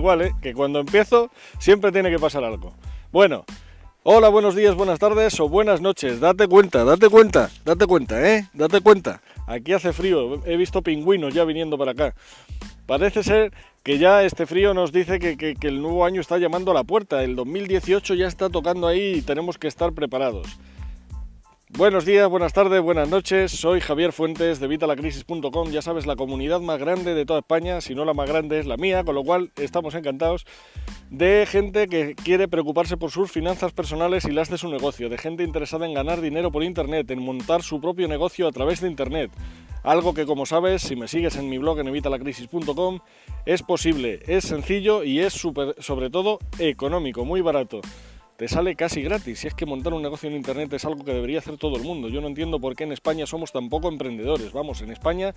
¿eh? Que cuando empiezo siempre tiene que pasar algo. Bueno, hola, buenos días, buenas tardes o buenas noches. Date cuenta, date cuenta, date cuenta, ¿eh? Date cuenta. Aquí hace frío, he visto pingüinos ya viniendo para acá. Parece ser que ya este frío nos dice que, que el nuevo año está llamando a la puerta. El 2018 ya está tocando ahí y tenemos que estar preparados. Buenos días, buenas tardes, buenas noches. Soy Javier Fuentes de Vitalacrisis.com. Ya sabes, la comunidad más grande de toda España, si no la más grande es la mía, con lo cual estamos encantados de gente que quiere preocuparse por sus finanzas personales y las de su negocio, de gente interesada en ganar dinero por Internet, en montar su propio negocio a través de Internet. Algo que, como sabes, si me sigues en mi blog en evitalacrisis.com, es posible, es sencillo y es sobre todo económico, muy barato te sale casi gratis. Si es que montar un negocio en Internet es algo que debería hacer todo el mundo. Yo no entiendo por qué en España somos tan poco emprendedores. Vamos, en España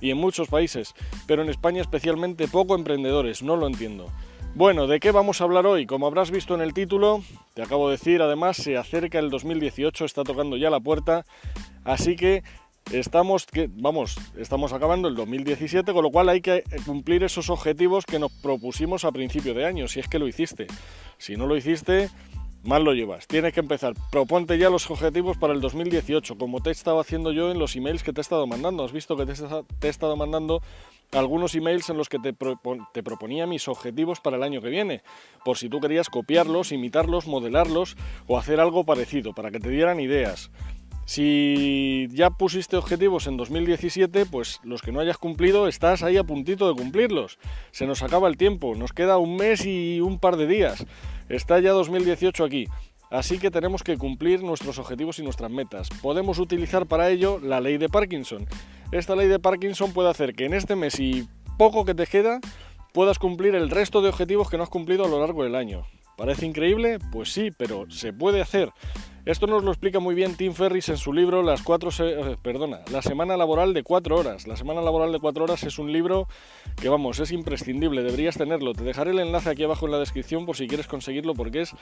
y en muchos países, pero en España especialmente poco emprendedores. No lo entiendo. Bueno, ¿de qué vamos a hablar hoy? Como habrás visto en el título, te acabo de decir, además se acerca el 2018, está tocando ya la puerta, así que estamos, vamos, estamos acabando el 2017, con lo cual hay que cumplir esos objetivos que nos propusimos a principio de año, si es que lo hiciste. Si no lo hiciste, mal lo llevas. Tienes que empezar. Proponte ya los objetivos para el 2018, como te he estado haciendo yo en los emails que te he estado mandando. Has visto que te, he estado mandando algunos emails en los que te, te, proponía mis objetivos para el año que viene, por si tú querías copiarlos, imitarlos, modelarlos o hacer algo parecido, para que te dieran ideas. Si ya pusiste objetivos en 2017, pues los que no hayas cumplido estás ahí a puntito de cumplirlos. Se nos acaba el tiempo, nos queda un mes y un par de días. Está ya 2018 aquí. Así que tenemos que cumplir nuestros objetivos y nuestras metas. Podemos utilizar para ello la ley de Parkinson. Esta ley de Parkinson puede hacer que en este mes y poco que te queda puedas cumplir el resto de objetivos que no has cumplido a lo largo del año. ¿Parece increíble? Pues sí, pero se puede hacer. Esto nos lo explica muy bien Tim Ferris en su libro Las cuatro eh, perdona, La semana laboral de cuatro horas. La semana laboral de cuatro horas es un libro que vamos, es imprescindible, deberías tenerlo. Te dejaré el enlace aquí abajo en la descripción por si quieres conseguirlo porque es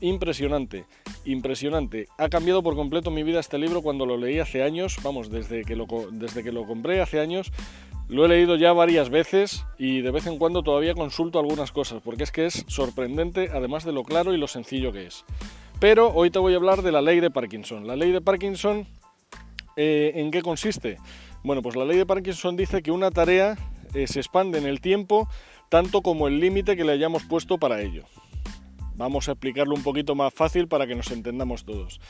impresionante, impresionante. Ha cambiado por completo mi vida este libro cuando lo leí hace años, vamos, desde que lo, desde que lo compré hace años lo he leído ya varias veces y de vez en cuando todavía consulto algunas cosas, porque es que es sorprendente, además de lo claro y lo sencillo que es. Pero hoy te voy a hablar de la ley de Parkinson. La ley de Parkinson, eh, ¿en qué consiste? Bueno, pues la ley de Parkinson dice que una tarea eh, se expande en el tiempo tanto como el límite que le hayamos puesto para ello. Vamos a explicarlo un poquito más fácil para que nos entendamos todos.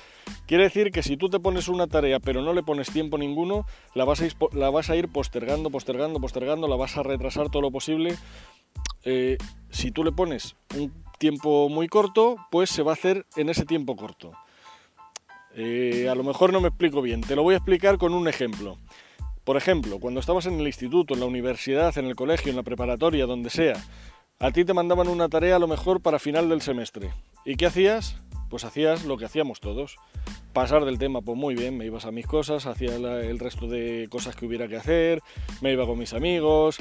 Quiere decir que si tú te pones una tarea pero no le pones tiempo ninguno, la vas a ir, postergando, postergando, postergando, la vas a retrasar todo lo posible. Eh, si tú le pones un tiempo muy corto, pues se va a hacer en ese tiempo corto. Eh, a lo mejor no me explico bien, te lo voy a explicar con un ejemplo. Por ejemplo, cuando estabas en el instituto, en la universidad, en el colegio, en la preparatoria, donde sea, a ti te mandaban una tarea a lo mejor para final del semestre. ¿Y qué hacías? Pues hacías lo que hacíamos todos. Pasar del tema, pues muy bien, me ibas a mis cosas, hacía el resto de cosas que hubiera que hacer, me iba con mis amigos,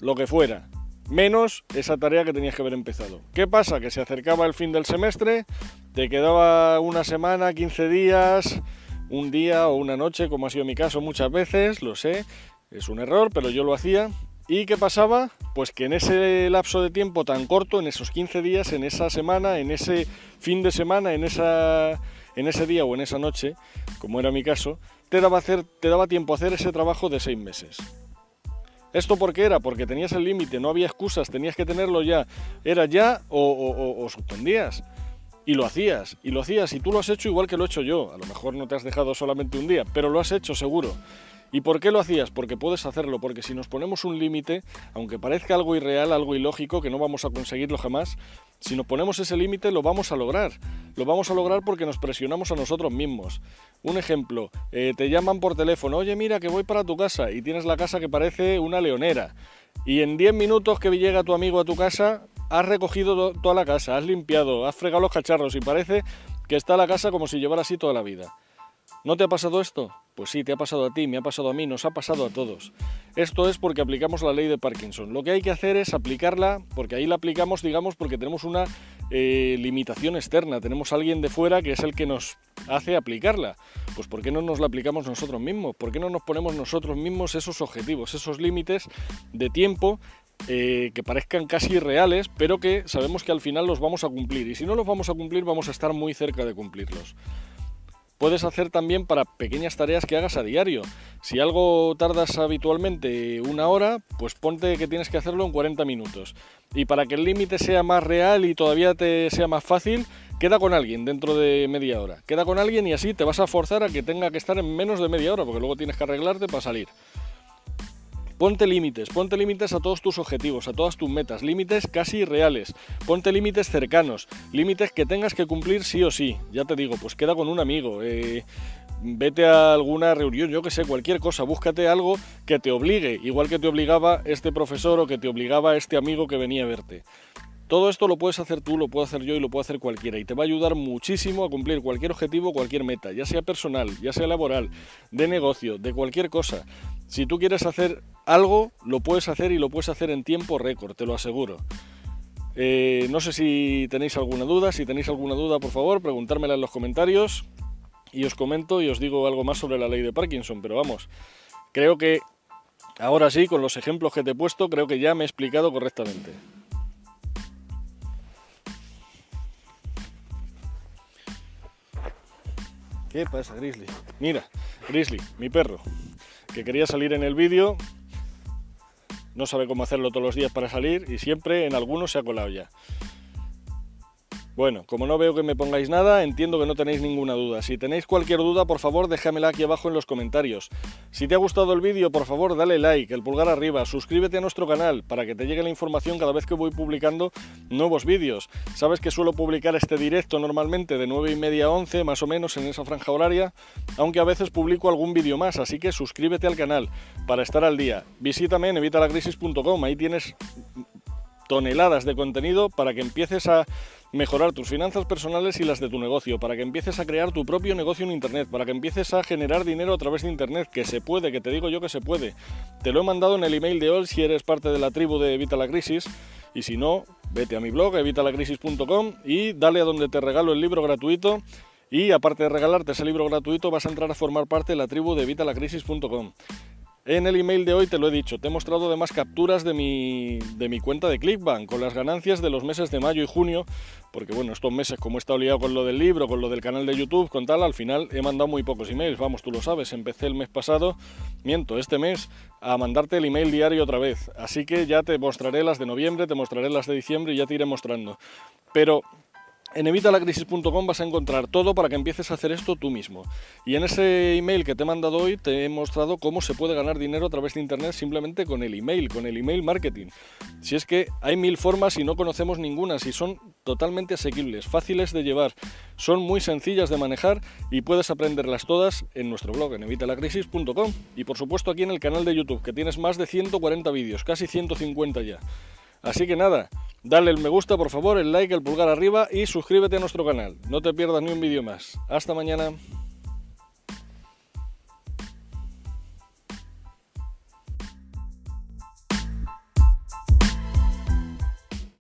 lo que fuera. Menos esa tarea que tenías que haber empezado. ¿Qué pasa? Que se acercaba el fin del semestre, te quedaba una semana, 15 días, un día o una noche, como ha sido mi caso muchas veces, lo sé, es un error, pero yo lo hacía ¿Y qué pasaba? Pues que en ese lapso de tiempo tan corto, en esos 15 días, en esa semana, en ese fin de semana, en, esa, en ese día o en esa noche, como era mi caso, te daba, te daba tiempo a hacer ese trabajo de seis meses. ¿Esto por qué era? Porque tenías el límite, no había excusas, tenías que tenerlo ya. Era ya o, o, o, suspendías. Y lo hacías, y lo hacías, y tú lo has hecho igual que lo he hecho yo. A lo mejor no te has dejado solamente un día, pero lo has hecho seguro. ¿Y por qué lo hacías? Porque puedes hacerlo, porque si nos ponemos un límite, aunque parezca algo irreal, algo ilógico, que no vamos a conseguirlo jamás, si nos ponemos ese límite lo vamos a lograr. Lo vamos a lograr porque nos presionamos a nosotros mismos. Un ejemplo, eh, te llaman por teléfono, oye mira que voy para tu casa y tienes la casa que parece una leonera. Y en 10 minutos que llega tu amigo a tu casa, has recogido toda la casa, has limpiado, has fregado los cacharros y parece que está la casa como si llevara así toda la vida. ¿No te ha pasado esto? Pues sí, te ha pasado a ti, me ha pasado a mí, nos ha pasado a todos. Esto es porque aplicamos la ley de Parkinson. Lo que hay que hacer es aplicarla, porque ahí la aplicamos, digamos, porque tenemos una eh, limitación externa, tenemos alguien de fuera que es el que nos hace aplicarla. Pues ¿por qué no nos la aplicamos nosotros mismos? ¿Por qué no nos ponemos nosotros mismos esos objetivos, esos límites de tiempo eh, que parezcan casi reales, pero que sabemos que al final los vamos a cumplir. Y si no los vamos a cumplir, vamos a estar muy cerca de cumplirlos. Puedes hacer también para pequeñas tareas que hagas a diario. Si algo tardas habitualmente una hora, pues ponte que tienes que hacerlo en 40 minutos. Y para que el límite sea más real y todavía te sea más fácil, queda con alguien dentro de media hora. Queda con alguien y así te vas a forzar a que tenga que estar en menos de media hora, porque luego tienes que arreglarte para salir. Ponte límites, ponte límites a todos tus objetivos, a todas tus metas, límites casi reales, ponte límites cercanos, límites que tengas que cumplir sí o sí. Ya te digo, pues queda con un amigo, eh, vete a alguna reunión, yo que sé, cualquier cosa, búscate algo que te obligue, igual que te obligaba este profesor o que te obligaba este amigo que venía a verte. Todo esto lo puedes hacer tú, lo puedo hacer yo y lo puede hacer cualquiera y te va a ayudar muchísimo a cumplir cualquier objetivo, cualquier meta, ya sea personal, ya sea laboral, de negocio, de cualquier cosa. Si tú quieres hacer algo, lo puedes hacer y lo puedes hacer en tiempo récord, te lo aseguro. Eh, no sé si tenéis alguna duda, si tenéis alguna duda, por favor, preguntármela en los comentarios y os comento y os digo algo más sobre la ley de Parkinson, pero vamos, creo que ahora sí, con los ejemplos que te he puesto, creo que ya me he explicado correctamente. ¿Qué pasa, Grizzly? Mira, Grizzly, mi perro, que quería salir en el vídeo, no sabe cómo hacerlo todos los días para salir y siempre en algunos se ha colado ya. Bueno, como no veo que me pongáis nada, entiendo que no tenéis ninguna duda. Si tenéis cualquier duda, por favor, déjamela aquí abajo en los comentarios. Si te ha gustado el vídeo, por favor, dale like, el pulgar arriba, suscríbete a nuestro canal para que te llegue la información cada vez que voy publicando nuevos vídeos. Sabes que suelo publicar este directo normalmente de 9 y media a 11, más o menos en esa franja horaria, aunque a veces publico algún vídeo más, así que suscríbete al canal para estar al día. Visítame en evitalacrisis.com, ahí tienes toneladas de contenido para que empieces a mejorar tus finanzas personales y las de tu negocio, para que empieces a crear tu propio negocio en Internet, para que empieces a generar dinero a través de Internet, que se puede, que te digo yo que se puede. Te lo he mandado en el email de hoy si eres parte de la tribu de Evita la Crisis, y si no, vete a mi blog, evitalacrisis.com, y dale a donde te regalo el libro gratuito. Y aparte de regalarte ese libro gratuito, vas a entrar a formar parte de la tribu de evitalacrisis.com. En el email de hoy te lo he dicho, te he mostrado además capturas de mi, de mi cuenta de Clickbank con las ganancias de los meses de mayo y junio, porque bueno, estos meses como he estado liado con lo del libro, con lo del canal de YouTube, con tal, al final he mandado muy pocos emails, vamos, tú lo sabes, empecé el mes pasado, miento, este mes, a mandarte el email diario otra vez, así que ya te mostraré las de noviembre, te mostraré las de diciembre y ya te iré mostrando. Pero en evitalacrisis.com vas a encontrar todo para que empieces a hacer esto tú mismo. Y en ese email que te he mandado hoy te he mostrado cómo se puede ganar dinero a través de Internet simplemente con el email, con el email marketing. Si es que hay mil formas y no conocemos ninguna, si son totalmente asequibles, fáciles de llevar, son muy sencillas de manejar y puedes aprenderlas todas en nuestro blog, en evitalacrisis.com. Y por supuesto aquí en el canal de YouTube, que tienes más de 140 vídeos, casi 150 ya. Así que nada, dale el me gusta por favor, el like, el pulgar arriba y suscríbete a nuestro canal. No te pierdas ni un vídeo más. Hasta mañana.